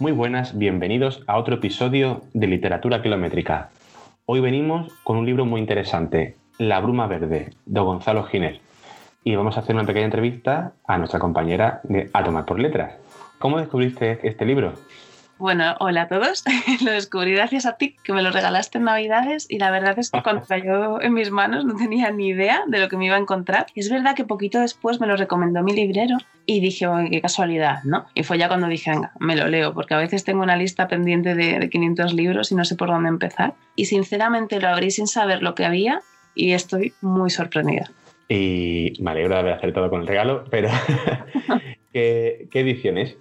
Muy buenas, bienvenidos a otro episodio de Literatura Kilométrica. Hoy venimos con un libro muy interesante, La Bruma Verde, de Gonzalo Giner. Y vamos a hacer una pequeña entrevista a nuestra compañera de A Tomar por Letras. ¿Cómo descubriste este libro? Bueno, hola a todos. lo descubrí gracias a ti, que me lo regalaste en Navidades y la verdad es que cuando cayó en mis manos no tenía ni idea de lo que me iba a encontrar. Es verdad que poquito después me lo recomendó mi librero y dije, qué casualidad, ¿no? Y fue ya cuando dije, venga, me lo leo, porque a veces tengo una lista pendiente de, de 500 libros y no sé por dónde empezar. Y sinceramente lo abrí sin saber lo que había y estoy muy sorprendida. Y me alegro de haber acertado con el regalo, pero ¿qué, qué edición es?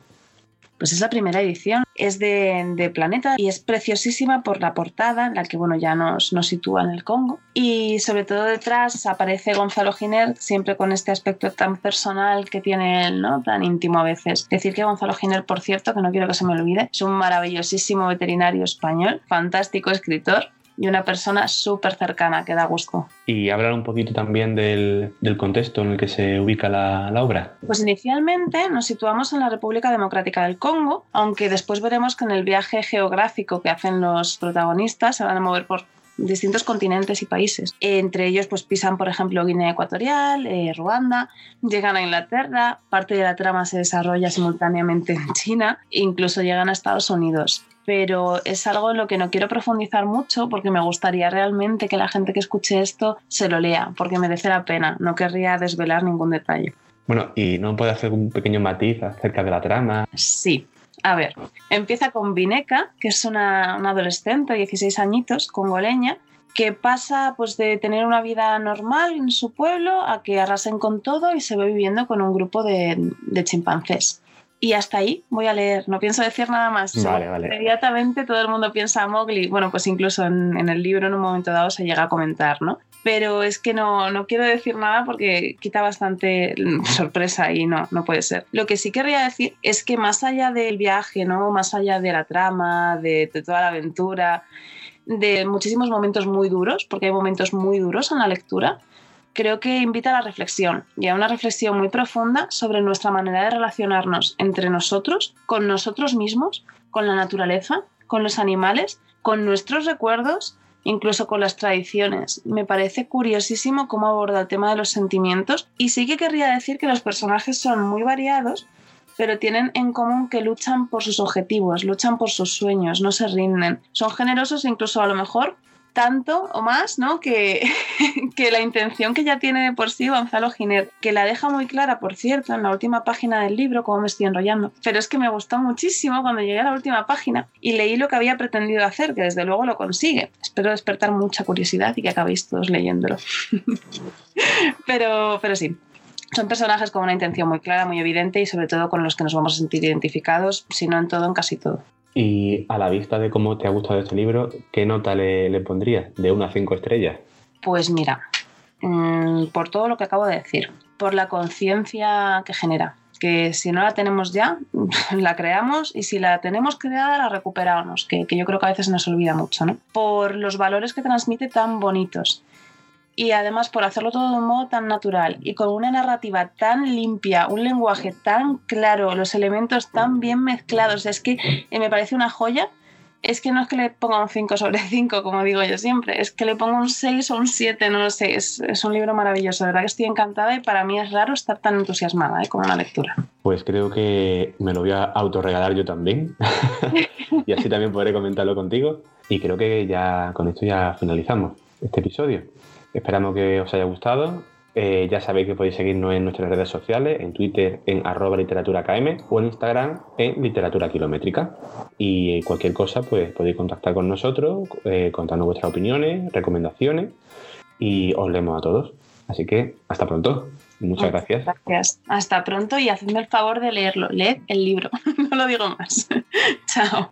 Pues es la primera edición, es de, Planeta y es preciosísima por la portada, en la que bueno, ya nos, nos sitúa en el Congo. Y sobre todo detrás aparece Gonzalo Giner, siempre con este aspecto tan personal que tiene él, ¿no? tan íntimo a veces. Decir que Gonzalo Giner, por cierto, que no quiero que se me olvide, es un maravillosísimo veterinario español, fantástico escritor, y una persona súper cercana que da gusto. Y hablar un poquito también del, contexto en el que se ubica la, la, obra. Pues inicialmente nos situamos en la República Democrática del Congo, aunque después veremos que en el viaje geográfico que hacen los protagonistas se van a mover por distintos continentes y países. Entre ellos, pues pisan, por ejemplo, Guinea Ecuatorial, eh, Ruanda, llegan a Inglaterra, parte de la trama se desarrolla simultáneamente en China, e incluso llegan a Estados Unidos. Pero es algo en lo que no quiero profundizar mucho porque me gustaría realmente que la gente que escuche esto se lo lea, porque merece la pena. No querría desvelar ningún detalle. Bueno, ¿y no puede hacer un pequeño matiz acerca de la trama? Sí, a ver, empieza con Vineca, que es una, adolescente de 16 añitos, congoleña, que pasa pues de tener una vida normal en su pueblo a que arrasen con todo y se ve viviendo con un grupo de, chimpancés. Y hasta ahí voy a leer, no pienso decir nada más. Vale, vale. Inmediatamente todo el mundo piensa a Mowgli. Bueno, pues incluso en, en, el libro en un momento dado se llega a comentar, ¿no? pero es que no, no quiero decir nada porque quita bastante sorpresa y no, no puede ser. Lo que sí querría decir es que más allá del viaje, ¿no? más allá de la trama, de, de toda la aventura, de muchísimos momentos muy duros, porque hay momentos muy duros en la lectura, creo que invita a la reflexión y a una reflexión muy profunda sobre nuestra manera de relacionarnos entre nosotros, con nosotros mismos, con la naturaleza, con los animales, con nuestros recuerdos incluso con las tradiciones. Me parece curiosísimo cómo aborda el tema de los sentimientos y sí que querría decir que los personajes son muy variados, pero tienen en común que luchan por sus objetivos, luchan por sus sueños, no se rinden. Son generosos incluso a lo mejor tanto o más, ¿no? Que, que la intención que ya tiene de por sí Gonzalo Giner, que la deja muy clara, por cierto, en la última página del libro, como me estoy enrollando. Pero es que me gustó muchísimo cuando llegué a la última página y leí lo que había pretendido hacer, que desde luego lo consigue. Espero despertar mucha curiosidad y que acabéis todos leyéndolo. pero, pero sí, son personajes con una intención muy clara, muy evidente y sobre todo con los que nos vamos a sentir identificados, si no en todo, en casi todo. Y a la vista de cómo te ha gustado este libro, ¿qué nota le, pondrías? ¿De una a cinco estrellas? Pues mira, mmm, por todo lo que acabo de decir, por la conciencia que genera, que si no la tenemos ya, la creamos y si la tenemos creada, la recuperamos, que, que yo creo que a veces nos olvida mucho, ¿no? Por los valores que transmite tan bonitos y además por hacerlo todo de un modo tan natural y con una narrativa tan limpia, un lenguaje tan claro, los elementos tan bien mezclados, es que eh, me parece una joya. Es que no es que le ponga un 5 sobre 5, como digo yo siempre, es que le pongo un 6 o un 7, no lo sé, es, es, un libro maravilloso, de verdad que estoy encantada y para mí es raro estar tan entusiasmada ¿eh? con una lectura. Pues creo que me lo voy a autorregalar yo también y así también podré comentarlo contigo y creo que ya con esto ya finalizamos este episodio. Esperamos que os haya gustado. Eh, ya sabéis que podéis seguirnos en nuestras redes sociales, en Twitter en arroba literaturaKM o en Instagram en literatura kilométrica. Y cualquier cosa, pues podéis contactar con nosotros, eh, contarnos vuestras opiniones, recomendaciones y os leemos a todos. Así que hasta pronto. Muchas gracias. Gracias. Hasta pronto y hacedme el favor de leerlo. Leed el libro. no lo digo más. Chao.